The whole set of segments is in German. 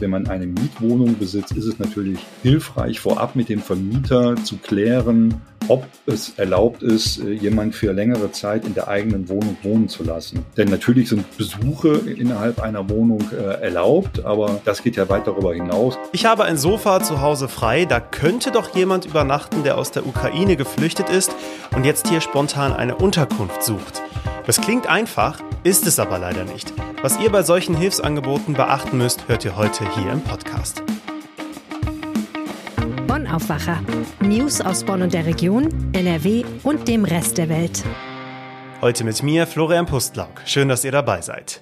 Wenn man eine Mietwohnung besitzt, ist es natürlich hilfreich, vorab mit dem Vermieter zu klären, ob es erlaubt ist, äh, jemand für längere Zeit in der eigenen Wohnung wohnen zu lassen. Denn natürlich sind Besuche innerhalb einer Wohnung äh, erlaubt, aber das geht ja weit darüber hinaus. Ich habe ein Sofa zu Hause frei, da könnte doch jemand übernachten, der aus der Ukraine geflüchtet ist und jetzt hier spontan eine Unterkunft sucht. Das klingt einfach, ist es aber leider nicht. Was ihr bei solchen Hilfsangeboten beachten müsst, hört ihr heute hier im Podcast. Bonn Aufwacher. News aus Bonn und der Region, NRW und dem Rest der Welt. Heute mit mir, Florian Pustlauk. Schön, dass ihr dabei seid.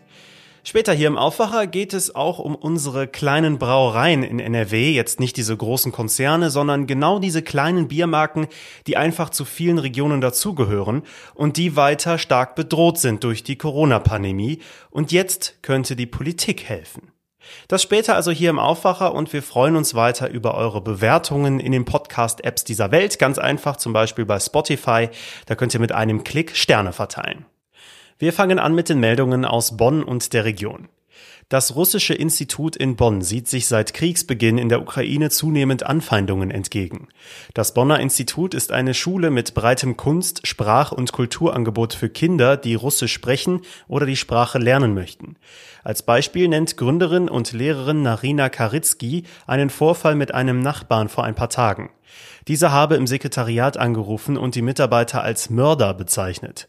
Später hier im Aufwacher geht es auch um unsere kleinen Brauereien in NRW, jetzt nicht diese großen Konzerne, sondern genau diese kleinen Biermarken, die einfach zu vielen Regionen dazugehören und die weiter stark bedroht sind durch die Corona-Pandemie. Und jetzt könnte die Politik helfen. Das später also hier im Aufwacher und wir freuen uns weiter über eure Bewertungen in den Podcast-Apps dieser Welt. Ganz einfach, zum Beispiel bei Spotify. Da könnt ihr mit einem Klick Sterne verteilen. Wir fangen an mit den Meldungen aus Bonn und der Region. Das russische Institut in Bonn sieht sich seit Kriegsbeginn in der Ukraine zunehmend Anfeindungen entgegen. Das Bonner Institut ist eine Schule mit breitem Kunst-, Sprach- und Kulturangebot für Kinder, die Russisch sprechen oder die Sprache lernen möchten. Als Beispiel nennt Gründerin und Lehrerin Narina Karitzky einen Vorfall mit einem Nachbarn vor ein paar Tagen. Dieser habe im Sekretariat angerufen und die Mitarbeiter als Mörder bezeichnet.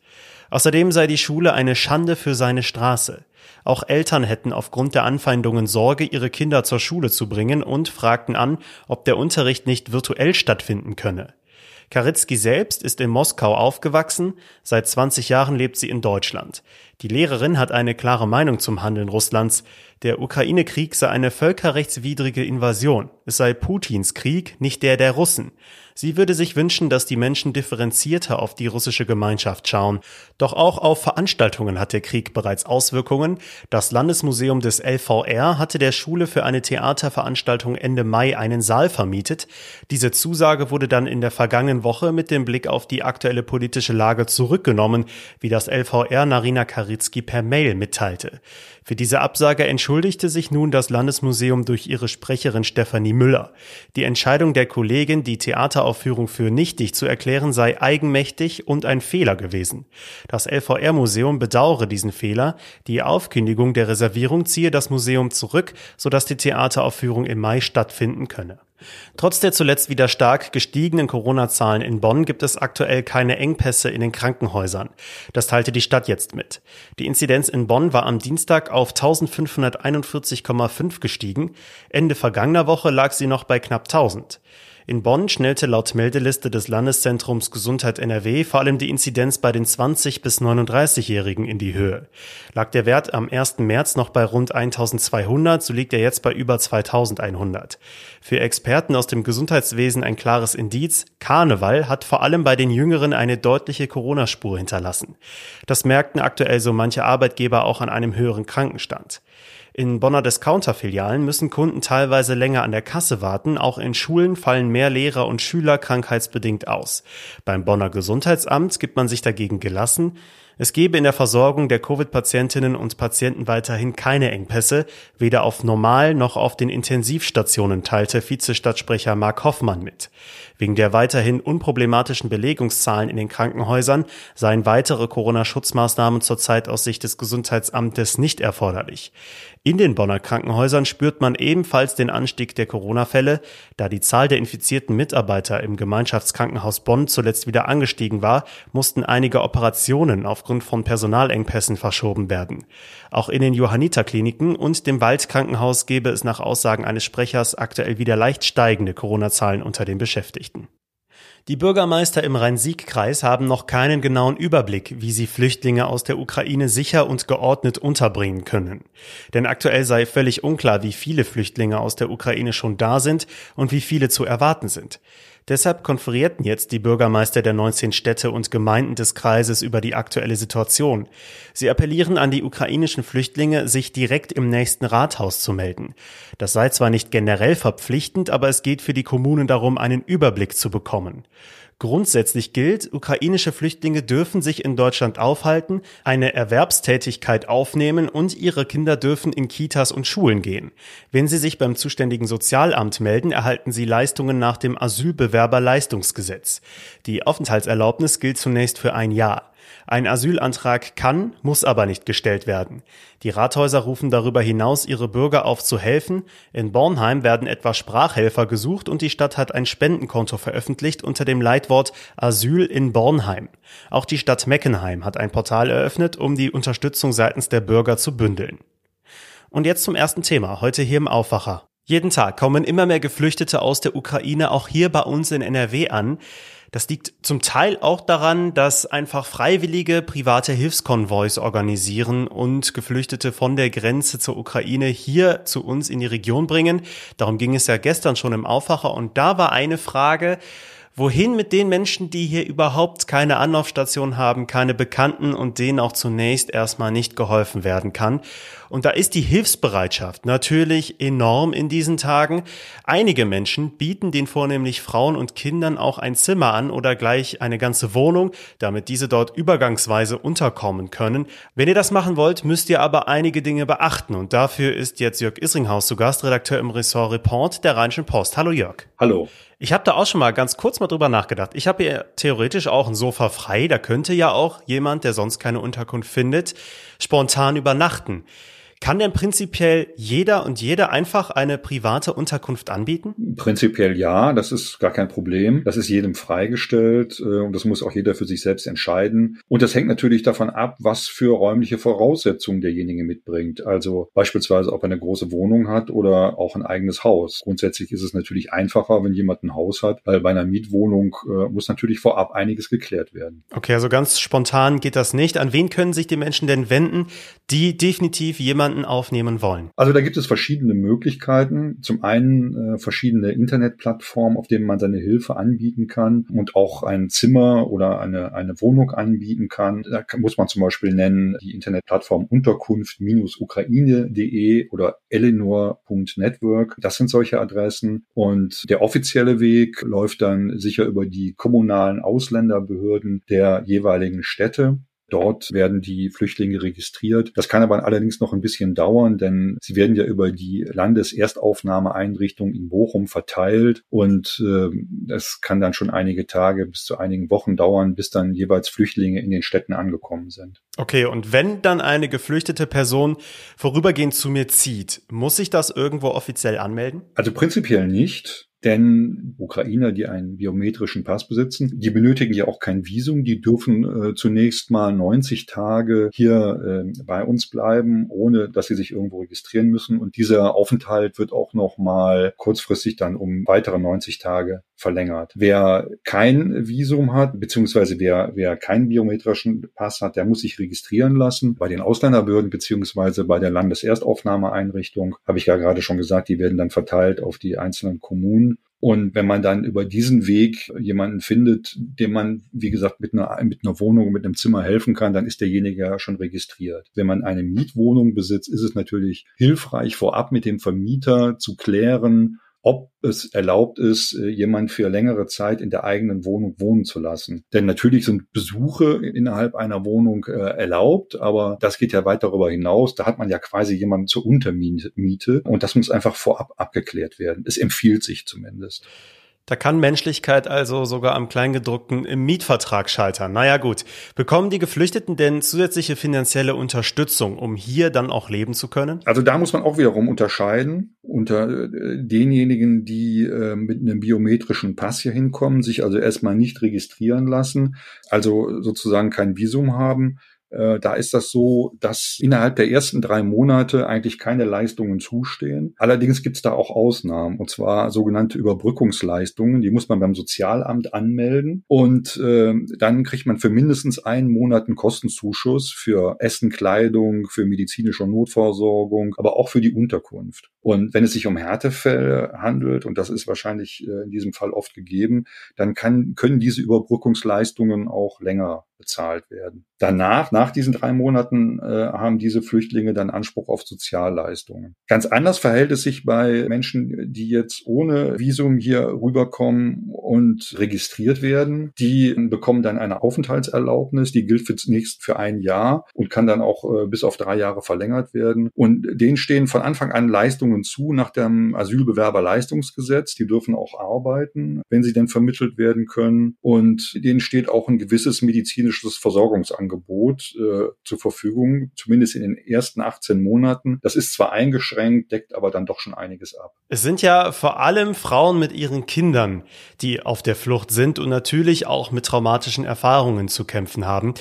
Außerdem sei die Schule eine Schande für seine Straße. Auch Eltern hätten aufgrund der Anfeindungen Sorge, ihre Kinder zur Schule zu bringen und fragten an, ob der Unterricht nicht virtuell stattfinden könne. Karitzky selbst ist in Moskau aufgewachsen, seit 20 Jahren lebt sie in Deutschland. Die Lehrerin hat eine klare Meinung zum Handeln Russlands. Der Ukraine-Krieg sei eine völkerrechtswidrige Invasion. Es sei Putins Krieg, nicht der der Russen. Sie würde sich wünschen, dass die Menschen differenzierter auf die russische Gemeinschaft schauen. Doch auch auf Veranstaltungen hat der Krieg bereits Auswirkungen. Das Landesmuseum des LVR hatte der Schule für eine Theaterveranstaltung Ende Mai einen Saal vermietet. Diese Zusage wurde dann in der vergangenen Woche mit dem Blick auf die aktuelle politische Lage zurückgenommen, wie das LVR Narina Karitzky per Mail mitteilte. Für diese Absage entschuldigte sich nun das Landesmuseum durch ihre Sprecherin Stefanie Müller. Die Entscheidung der Kollegin, die Theateraufführung für nichtig zu erklären, sei eigenmächtig und ein Fehler gewesen. Das LVR-Museum bedauere diesen Fehler. Die Aufkündigung der Reservierung ziehe das Museum zurück, sodass die Theateraufführung im Mai stattfinden könne. Trotz der zuletzt wieder stark gestiegenen Corona-Zahlen in Bonn gibt es aktuell keine Engpässe in den Krankenhäusern. Das teilte die Stadt jetzt mit. Die Inzidenz in Bonn war am Dienstag auf 1541,5 gestiegen. Ende vergangener Woche lag sie noch bei knapp 1000. In Bonn schnellte laut Meldeliste des Landeszentrums Gesundheit NRW vor allem die Inzidenz bei den 20 bis 39-Jährigen in die Höhe. Lag der Wert am 1. März noch bei rund 1200, so liegt er jetzt bei über 2100. Für Experten aus dem Gesundheitswesen ein klares Indiz, Karneval hat vor allem bei den Jüngeren eine deutliche Corona-Spur hinterlassen. Das merkten aktuell so manche Arbeitgeber auch an einem höheren Krankenstand. In Bonner Discounter-Filialen müssen Kunden teilweise länger an der Kasse warten. Auch in Schulen fallen mehr Lehrer und Schüler krankheitsbedingt aus. Beim Bonner Gesundheitsamt gibt man sich dagegen gelassen. Es gebe in der Versorgung der Covid-Patientinnen und Patienten weiterhin keine Engpässe, weder auf Normal- noch auf den Intensivstationen, teilte Vizestadtsprecher Mark Hoffmann mit. Wegen der weiterhin unproblematischen Belegungszahlen in den Krankenhäusern seien weitere Corona-Schutzmaßnahmen zurzeit aus Sicht des Gesundheitsamtes nicht erforderlich. In den Bonner Krankenhäusern spürt man ebenfalls den Anstieg der Corona-Fälle, da die Zahl der infizierten Mitarbeiter im Gemeinschaftskrankenhaus Bonn zuletzt wieder angestiegen war, mussten einige Operationen aufgrund von Personalengpässen verschoben werden. Auch in den Johanniterkliniken und dem Waldkrankenhaus gebe es nach Aussagen eines Sprechers aktuell wieder leicht steigende Corona-Zahlen unter den Beschäftigten. Die Bürgermeister im Rhein-Sieg-Kreis haben noch keinen genauen Überblick, wie sie Flüchtlinge aus der Ukraine sicher und geordnet unterbringen können. Denn aktuell sei völlig unklar, wie viele Flüchtlinge aus der Ukraine schon da sind und wie viele zu erwarten sind. Deshalb konferierten jetzt die Bürgermeister der 19 Städte und Gemeinden des Kreises über die aktuelle Situation. Sie appellieren an die ukrainischen Flüchtlinge, sich direkt im nächsten Rathaus zu melden. Das sei zwar nicht generell verpflichtend, aber es geht für die Kommunen darum, einen Überblick zu bekommen. Grundsätzlich gilt, ukrainische Flüchtlinge dürfen sich in Deutschland aufhalten, eine Erwerbstätigkeit aufnehmen und ihre Kinder dürfen in Kitas und Schulen gehen. Wenn sie sich beim zuständigen Sozialamt melden, erhalten sie Leistungen nach dem Asylbewerberleistungsgesetz. Die Aufenthaltserlaubnis gilt zunächst für ein Jahr. Ein Asylantrag kann, muss aber nicht gestellt werden. Die Rathäuser rufen darüber hinaus ihre Bürger auf zu helfen. In Bornheim werden etwa Sprachhelfer gesucht und die Stadt hat ein Spendenkonto veröffentlicht unter dem Leitwort Asyl in Bornheim. Auch die Stadt Meckenheim hat ein Portal eröffnet, um die Unterstützung seitens der Bürger zu bündeln. Und jetzt zum ersten Thema, heute hier im Aufwacher. Jeden Tag kommen immer mehr Geflüchtete aus der Ukraine auch hier bei uns in NRW an. Das liegt zum Teil auch daran, dass einfach freiwillige private Hilfskonvois organisieren und Geflüchtete von der Grenze zur Ukraine hier zu uns in die Region bringen. Darum ging es ja gestern schon im Aufwacher und da war eine Frage, Wohin mit den Menschen, die hier überhaupt keine Anlaufstation haben, keine Bekannten und denen auch zunächst erstmal nicht geholfen werden kann? Und da ist die Hilfsbereitschaft natürlich enorm in diesen Tagen. Einige Menschen bieten den vornehmlich Frauen und Kindern auch ein Zimmer an oder gleich eine ganze Wohnung, damit diese dort übergangsweise unterkommen können. Wenn ihr das machen wollt, müsst ihr aber einige Dinge beachten und dafür ist jetzt Jörg Isringhaus zu Gast, Redakteur im Ressort Report der Rheinischen Post. Hallo Jörg. Hallo. Ich habe da auch schon mal ganz kurz mal drüber nachgedacht. Ich habe hier theoretisch auch ein Sofa frei. Da könnte ja auch jemand, der sonst keine Unterkunft findet, spontan übernachten. Kann denn prinzipiell jeder und jede einfach eine private Unterkunft anbieten? Prinzipiell ja, das ist gar kein Problem. Das ist jedem freigestellt äh, und das muss auch jeder für sich selbst entscheiden. Und das hängt natürlich davon ab, was für räumliche Voraussetzungen derjenige mitbringt. Also beispielsweise, ob er eine große Wohnung hat oder auch ein eigenes Haus. Grundsätzlich ist es natürlich einfacher, wenn jemand ein Haus hat, weil bei einer Mietwohnung äh, muss natürlich vorab einiges geklärt werden. Okay, also ganz spontan geht das nicht. An wen können sich die Menschen denn wenden, die definitiv jemand jemanden aufnehmen wollen? Also da gibt es verschiedene Möglichkeiten. Zum einen äh, verschiedene Internetplattformen, auf denen man seine Hilfe anbieten kann und auch ein Zimmer oder eine, eine Wohnung anbieten kann. Da muss man zum Beispiel nennen die Internetplattform Unterkunft-ukraine.de oder eleanor.network. Das sind solche Adressen. Und der offizielle Weg läuft dann sicher über die kommunalen Ausländerbehörden der jeweiligen Städte. Dort werden die Flüchtlinge registriert. Das kann aber allerdings noch ein bisschen dauern, denn sie werden ja über die Landeserstaufnahmeeinrichtung in Bochum verteilt und äh, das kann dann schon einige Tage bis zu einigen Wochen dauern, bis dann jeweils Flüchtlinge in den Städten angekommen sind. Okay, und wenn dann eine geflüchtete Person vorübergehend zu mir zieht, muss ich das irgendwo offiziell anmelden? Also prinzipiell nicht. Denn Ukrainer, die einen biometrischen Pass besitzen, die benötigen ja auch kein Visum. Die dürfen äh, zunächst mal 90 Tage hier äh, bei uns bleiben, ohne dass sie sich irgendwo registrieren müssen. Und dieser Aufenthalt wird auch noch mal kurzfristig dann um weitere 90 Tage verlängert. Wer kein Visum hat, beziehungsweise wer, wer keinen biometrischen Pass hat, der muss sich registrieren lassen bei den Ausländerbehörden beziehungsweise bei der Landeserstaufnahmeeinrichtung. Habe ich ja gerade schon gesagt, die werden dann verteilt auf die einzelnen Kommunen. Und wenn man dann über diesen Weg jemanden findet, dem man, wie gesagt, mit einer, mit einer Wohnung, mit einem Zimmer helfen kann, dann ist derjenige ja schon registriert. Wenn man eine Mietwohnung besitzt, ist es natürlich hilfreich, vorab mit dem Vermieter zu klären, ob es erlaubt ist, äh, jemand für längere Zeit in der eigenen Wohnung wohnen zu lassen. Denn natürlich sind Besuche innerhalb einer Wohnung äh, erlaubt, aber das geht ja weit darüber hinaus. Da hat man ja quasi jemanden zur Untermiete und das muss einfach vorab abgeklärt werden. Es empfiehlt sich zumindest. Da kann Menschlichkeit also sogar am Kleingedruckten im Mietvertrag scheitern. Naja gut, bekommen die Geflüchteten denn zusätzliche finanzielle Unterstützung, um hier dann auch leben zu können? Also da muss man auch wiederum unterscheiden unter äh, denjenigen, die äh, mit einem biometrischen Pass hier hinkommen, sich also erstmal nicht registrieren lassen, also sozusagen kein Visum haben da ist das so, dass innerhalb der ersten drei Monate eigentlich keine Leistungen zustehen. Allerdings gibt es da auch Ausnahmen, und zwar sogenannte Überbrückungsleistungen. Die muss man beim Sozialamt anmelden und äh, dann kriegt man für mindestens einen Monat einen Kostenzuschuss für Essen, Kleidung, für medizinische Notversorgung, aber auch für die Unterkunft. Und wenn es sich um Härtefälle handelt, und das ist wahrscheinlich äh, in diesem Fall oft gegeben, dann kann, können diese Überbrückungsleistungen auch länger bezahlt werden. Danach, nach diesen drei Monaten, äh, haben diese Flüchtlinge dann Anspruch auf Sozialleistungen. Ganz anders verhält es sich bei Menschen, die jetzt ohne Visum hier rüberkommen und registriert werden. Die bekommen dann eine Aufenthaltserlaubnis, die gilt für zunächst für ein Jahr und kann dann auch äh, bis auf drei Jahre verlängert werden. Und denen stehen von Anfang an Leistungen zu nach dem Asylbewerberleistungsgesetz. Die dürfen auch arbeiten, wenn sie denn vermittelt werden können. Und denen steht auch ein gewisses medizinisches Versorgungsangebot äh, zur Verfügung, zumindest in den ersten 18 Monaten. Das ist zwar eingeschränkt, deckt aber dann doch schon einiges ab. Es sind ja vor allem Frauen mit ihren Kindern, die auf der Flucht sind und natürlich auch mit traumatischen Erfahrungen zu kämpfen haben.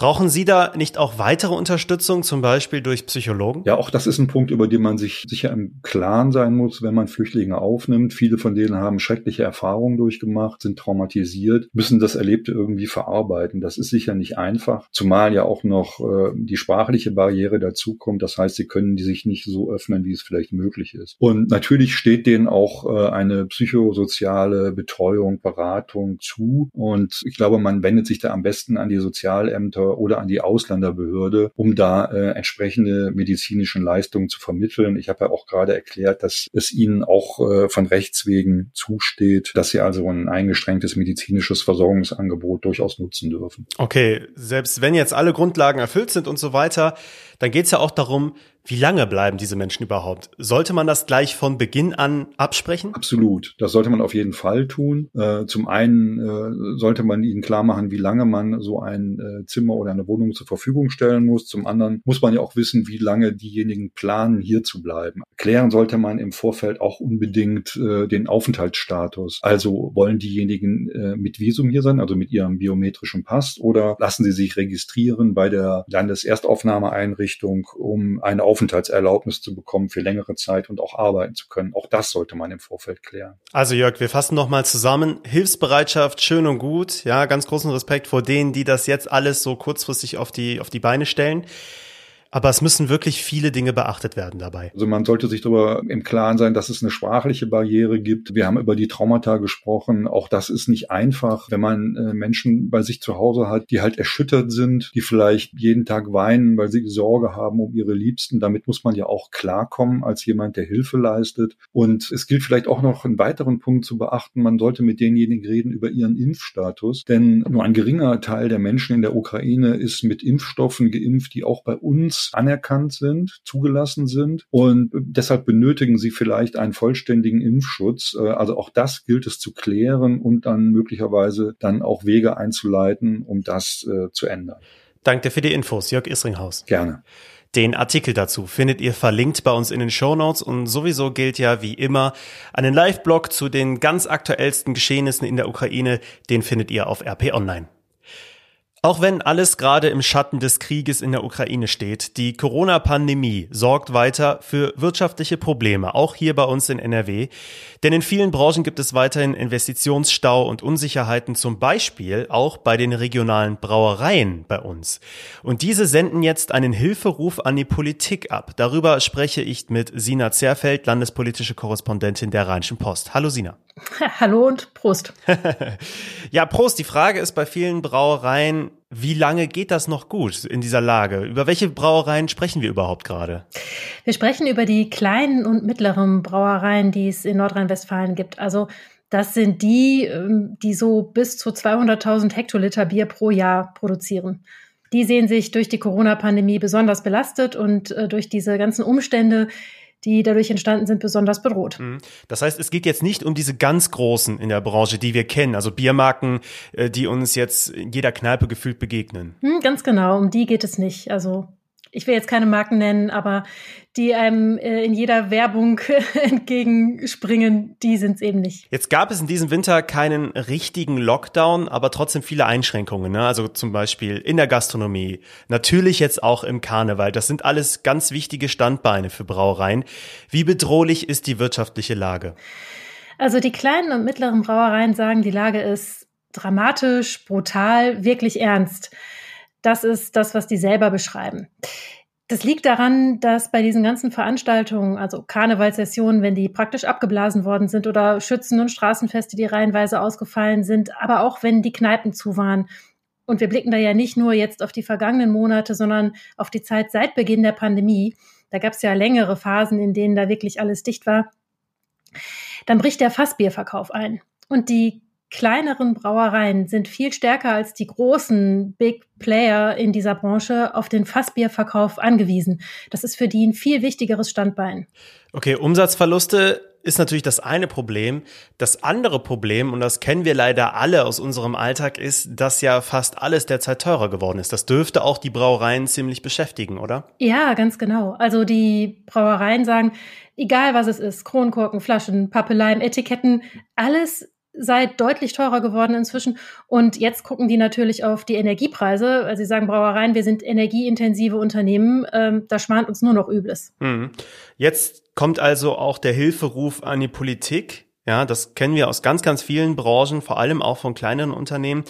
Brauchen Sie da nicht auch weitere Unterstützung, zum Beispiel durch Psychologen? Ja, auch das ist ein Punkt, über den man sich sicher im Klaren sein muss, wenn man Flüchtlinge aufnimmt. Viele von denen haben schreckliche Erfahrungen durchgemacht, sind traumatisiert, müssen das Erlebte irgendwie verarbeiten. Das ist sicher nicht einfach, zumal ja auch noch äh, die sprachliche Barriere dazukommt. Das heißt, sie können die sich nicht so öffnen, wie es vielleicht möglich ist. Und natürlich steht denen auch äh, eine psychosoziale Betreuung, Beratung zu. Und ich glaube, man wendet sich da am besten an die Sozialämter oder an die Ausländerbehörde, um da äh, entsprechende medizinischen Leistungen zu vermitteln. Ich habe ja auch gerade erklärt, dass es ihnen auch äh, von Rechts wegen zusteht, dass sie also ein eingeschränktes medizinisches Versorgungsangebot durchaus nutzen dürfen. Okay, selbst wenn jetzt alle Grundlagen erfüllt sind und so weiter, dann geht es ja auch darum, wie lange bleiben diese Menschen überhaupt? Sollte man das gleich von Beginn an absprechen? Absolut. Das sollte man auf jeden Fall tun. Äh, zum einen äh, sollte man ihnen klar machen, wie lange man so ein äh, Zimmer oder eine Wohnung zur Verfügung stellen muss. Zum anderen muss man ja auch wissen, wie lange diejenigen planen, hier zu bleiben. Klären sollte man im Vorfeld auch unbedingt den Aufenthaltsstatus. Also wollen diejenigen mit Visum hier sein, also mit ihrem biometrischen Pass, oder lassen sie sich registrieren bei der Landeserstaufnahmeeinrichtung, um eine Aufenthaltserlaubnis zu bekommen für längere Zeit und auch arbeiten zu können. Auch das sollte man im Vorfeld klären. Also Jörg, wir fassen nochmal zusammen. Hilfsbereitschaft, schön und gut. Ja, ganz großen Respekt vor denen, die das jetzt alles so kurzfristig auf die, auf die Beine stellen. Aber es müssen wirklich viele Dinge beachtet werden dabei. Also man sollte sich darüber im Klaren sein, dass es eine sprachliche Barriere gibt. Wir haben über die Traumata gesprochen. Auch das ist nicht einfach, wenn man äh, Menschen bei sich zu Hause hat, die halt erschüttert sind, die vielleicht jeden Tag weinen, weil sie Sorge haben um ihre Liebsten. Damit muss man ja auch klarkommen als jemand, der Hilfe leistet. Und es gilt vielleicht auch noch einen weiteren Punkt zu beachten. Man sollte mit denjenigen reden über ihren Impfstatus. Denn nur ein geringer Teil der Menschen in der Ukraine ist mit Impfstoffen geimpft, die auch bei uns anerkannt sind, zugelassen sind und deshalb benötigen sie vielleicht einen vollständigen Impfschutz. Äh, also auch das gilt es zu klären und dann möglicherweise dann auch Wege einzuleiten, um das äh, zu ändern. Danke für die Infos, Jörg Isringhaus. Gerne. Den Artikel dazu findet ihr verlinkt bei uns in den Show Notes und sowieso gilt ja wie immer einen Live-Blog zu den ganz aktuellsten Geschehnissen in der Ukraine, den findet ihr auf RP Online. Auch wenn alles gerade im Schatten des Krieges in der Ukraine steht, die Corona-Pandemie sorgt weiter für wirtschaftliche Probleme, auch hier bei uns in NRW. Denn in vielen Branchen gibt es weiterhin Investitionsstau und Unsicherheiten, zum Beispiel auch bei den regionalen Brauereien bei uns. Und diese senden jetzt einen Hilferuf an die Politik ab. Darüber spreche ich mit Sina Zerfeld, landespolitische Korrespondentin der Rheinischen Post. Hallo Sina. Hallo und Prost. ja, Prost. Die Frage ist bei vielen Brauereien, wie lange geht das noch gut in dieser Lage? Über welche Brauereien sprechen wir überhaupt gerade? Wir sprechen über die kleinen und mittleren Brauereien, die es in Nordrhein-Westfalen gibt. Also das sind die, ähm, die so bis zu 200.000 Hektoliter Bier pro Jahr produzieren. Die sehen sich durch die Corona-Pandemie besonders belastet und äh, durch diese ganzen Umstände die dadurch entstanden sind, besonders bedroht. Mhm. Das heißt, es geht jetzt nicht um diese ganz großen in der Branche, die wir kennen, also Biermarken, äh, die uns jetzt in jeder Kneipe gefühlt begegnen. Hm, ganz genau, um die geht es nicht. Also ich will jetzt keine Marken nennen, aber die einem äh, in jeder Werbung entgegenspringen, die sind es eben nicht. Jetzt gab es in diesem Winter keinen richtigen Lockdown, aber trotzdem viele Einschränkungen. Ne? Also zum Beispiel in der Gastronomie, natürlich jetzt auch im Karneval. Das sind alles ganz wichtige Standbeine für Brauereien. Wie bedrohlich ist die wirtschaftliche Lage? Also die kleinen und mittleren Brauereien sagen, die Lage ist dramatisch, brutal, wirklich ernst. Das ist das, was die selber beschreiben. Das liegt daran, dass bei diesen ganzen Veranstaltungen, also Karnevalssessionen, wenn die praktisch abgeblasen worden sind oder Schützen- und Straßenfeste, die reihenweise ausgefallen sind, aber auch wenn die Kneipen zu waren. Und wir blicken da ja nicht nur jetzt auf die vergangenen Monate, sondern auf die Zeit seit Beginn der Pandemie. Da gab es ja längere Phasen, in denen da wirklich alles dicht war. Dann bricht der Fassbierverkauf ein. Und die kleineren Brauereien sind viel stärker als die großen Big Player in dieser Branche auf den Fassbierverkauf angewiesen. Das ist für die ein viel wichtigeres Standbein. Okay, Umsatzverluste ist natürlich das eine Problem. Das andere Problem, und das kennen wir leider alle aus unserem Alltag, ist, dass ja fast alles derzeit teurer geworden ist. Das dürfte auch die Brauereien ziemlich beschäftigen, oder? Ja, ganz genau. Also die Brauereien sagen, egal was es ist, Kronkorken, Flaschen, Pappeleien, Etiketten, alles sei deutlich teurer geworden inzwischen. Und jetzt gucken die natürlich auf die Energiepreise. Also sie sagen Brauereien, wir sind energieintensive Unternehmen, ähm, da schmart uns nur noch Übles. Hm. Jetzt kommt also auch der Hilferuf an die Politik. Ja, das kennen wir aus ganz, ganz vielen Branchen, vor allem auch von kleineren Unternehmen.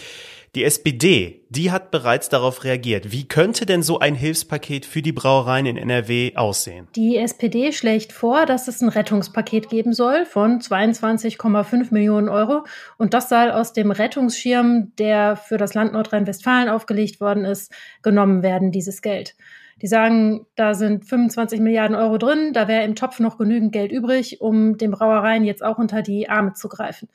Die SPD, die hat bereits darauf reagiert. Wie könnte denn so ein Hilfspaket für die Brauereien in NRW aussehen? Die SPD schlägt vor, dass es ein Rettungspaket geben soll von 22,5 Millionen Euro. Und das soll aus dem Rettungsschirm, der für das Land Nordrhein-Westfalen aufgelegt worden ist, genommen werden, dieses Geld. Die sagen, da sind 25 Milliarden Euro drin, da wäre im Topf noch genügend Geld übrig, um den Brauereien jetzt auch unter die Arme zu greifen.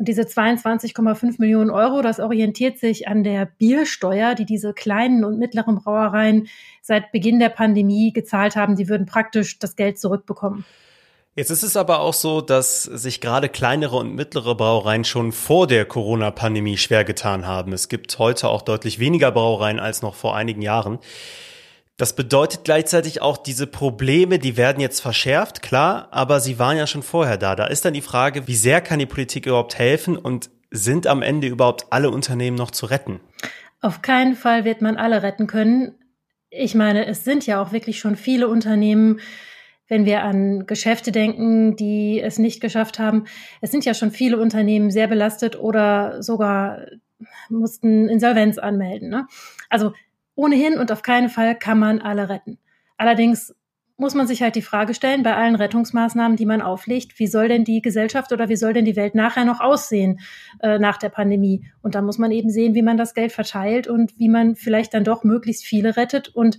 Und diese 22,5 Millionen Euro, das orientiert sich an der Biersteuer, die diese kleinen und mittleren Brauereien seit Beginn der Pandemie gezahlt haben. Die würden praktisch das Geld zurückbekommen. Jetzt ist es aber auch so, dass sich gerade kleinere und mittlere Brauereien schon vor der Corona-Pandemie schwer getan haben. Es gibt heute auch deutlich weniger Brauereien als noch vor einigen Jahren. Das bedeutet gleichzeitig auch, diese Probleme, die werden jetzt verschärft, klar, aber sie waren ja schon vorher da. Da ist dann die Frage, wie sehr kann die Politik überhaupt helfen und sind am Ende überhaupt alle Unternehmen noch zu retten? Auf keinen Fall wird man alle retten können. Ich meine, es sind ja auch wirklich schon viele Unternehmen, wenn wir an Geschäfte denken, die es nicht geschafft haben. Es sind ja schon viele Unternehmen sehr belastet oder sogar mussten Insolvenz anmelden. Ne? Also ohnehin und auf keinen Fall kann man alle retten. Allerdings muss man sich halt die Frage stellen, bei allen Rettungsmaßnahmen, die man auflegt, wie soll denn die Gesellschaft oder wie soll denn die Welt nachher noch aussehen äh, nach der Pandemie? Und da muss man eben sehen, wie man das Geld verteilt und wie man vielleicht dann doch möglichst viele rettet. Und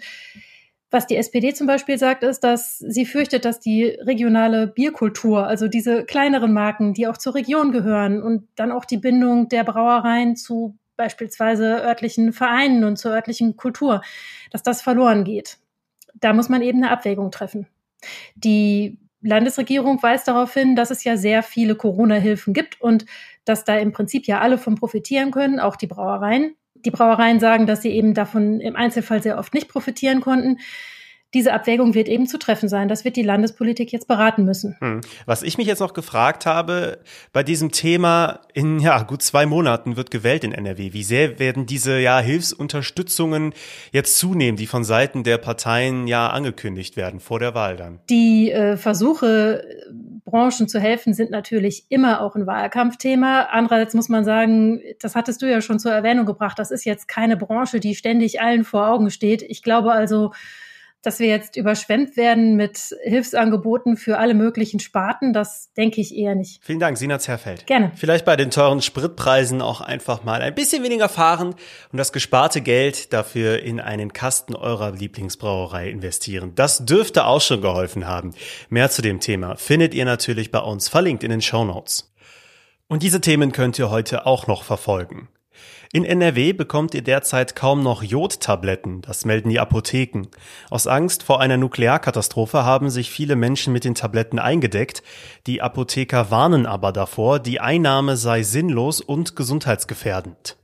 was die SPD zum Beispiel sagt, ist, dass sie fürchtet, dass die regionale Bierkultur, also diese kleineren Marken, die auch zur Region gehören und dann auch die Bindung der Brauereien zu beispielsweise örtlichen Vereinen und zur örtlichen Kultur, dass das verloren geht. Da muss man eben eine Abwägung treffen. Die Landesregierung weist darauf hin, dass es ja sehr viele Corona-Hilfen gibt und dass da im Prinzip ja alle von profitieren können, auch die Brauereien. Die Brauereien sagen, dass sie eben davon im Einzelfall sehr oft nicht profitieren konnten diese Abwägung wird eben zu treffen sein. Das wird die Landespolitik jetzt beraten müssen. Hm. Was ich mich jetzt noch gefragt habe, bei diesem Thema, in ja, gut zwei Monaten wird gewählt in NRW. Wie sehr werden diese ja, Hilfsunterstützungen jetzt zunehmen, die von Seiten der Parteien ja angekündigt werden vor der Wahl dann? Die äh, Versuche, Branchen zu helfen, sind natürlich immer auch ein Wahlkampfthema. Andererseits muss man sagen, das hattest du ja schon zur Erwähnung gebracht, das ist jetzt keine Branche, die ständig allen vor Augen steht. Ich glaube also, dass wir jetzt überschwemmt werden mit Hilfsangeboten für alle möglichen Sparten, das denke ich eher nicht. Vielen Dank, Sina Zerfeld. Gerne. Vielleicht bei den teuren Spritpreisen auch einfach mal ein bisschen weniger fahren und das gesparte Geld dafür in einen Kasten eurer Lieblingsbrauerei investieren. Das dürfte auch schon geholfen haben. Mehr zu dem Thema findet ihr natürlich bei uns verlinkt in den Show Notes. Und diese Themen könnt ihr heute auch noch verfolgen. In NRW bekommt ihr derzeit kaum noch Jodtabletten, das melden die Apotheken. Aus Angst vor einer Nuklearkatastrophe haben sich viele Menschen mit den Tabletten eingedeckt. Die Apotheker warnen aber davor, die Einnahme sei sinnlos und gesundheitsgefährdend.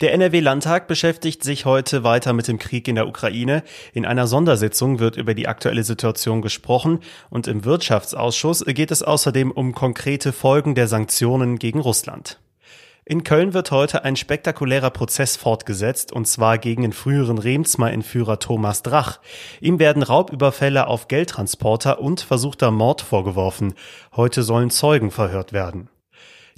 Der NRW-Landtag beschäftigt sich heute weiter mit dem Krieg in der Ukraine. In einer Sondersitzung wird über die aktuelle Situation gesprochen und im Wirtschaftsausschuss geht es außerdem um konkrete Folgen der Sanktionen gegen Russland. In Köln wird heute ein spektakulärer Prozess fortgesetzt, und zwar gegen den früheren Remsmar-Entführer Thomas Drach. Ihm werden Raubüberfälle auf Geldtransporter und versuchter Mord vorgeworfen. Heute sollen Zeugen verhört werden.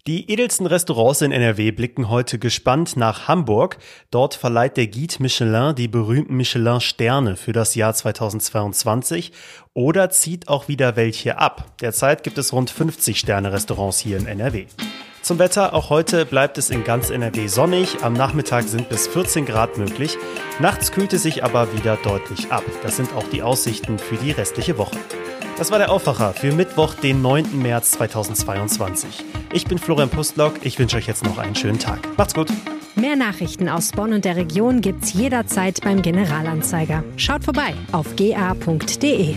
Die edelsten Restaurants in NRW blicken heute gespannt nach Hamburg. Dort verleiht der Guide Michelin die berühmten Michelin-Sterne für das Jahr 2022 oder zieht auch wieder welche ab. Derzeit gibt es rund 50 Sterne-Restaurants hier in NRW. Zum Wetter, auch heute bleibt es in ganz NRW sonnig, am Nachmittag sind bis 14 Grad möglich, nachts kühlt es sich aber wieder deutlich ab. Das sind auch die Aussichten für die restliche Woche. Das war der Aufwacher für Mittwoch, den 9. März 2022. Ich bin Florian Pustlock, ich wünsche euch jetzt noch einen schönen Tag. Macht's gut. Mehr Nachrichten aus Bonn und der Region gibt's jederzeit beim Generalanzeiger. Schaut vorbei auf ga.de.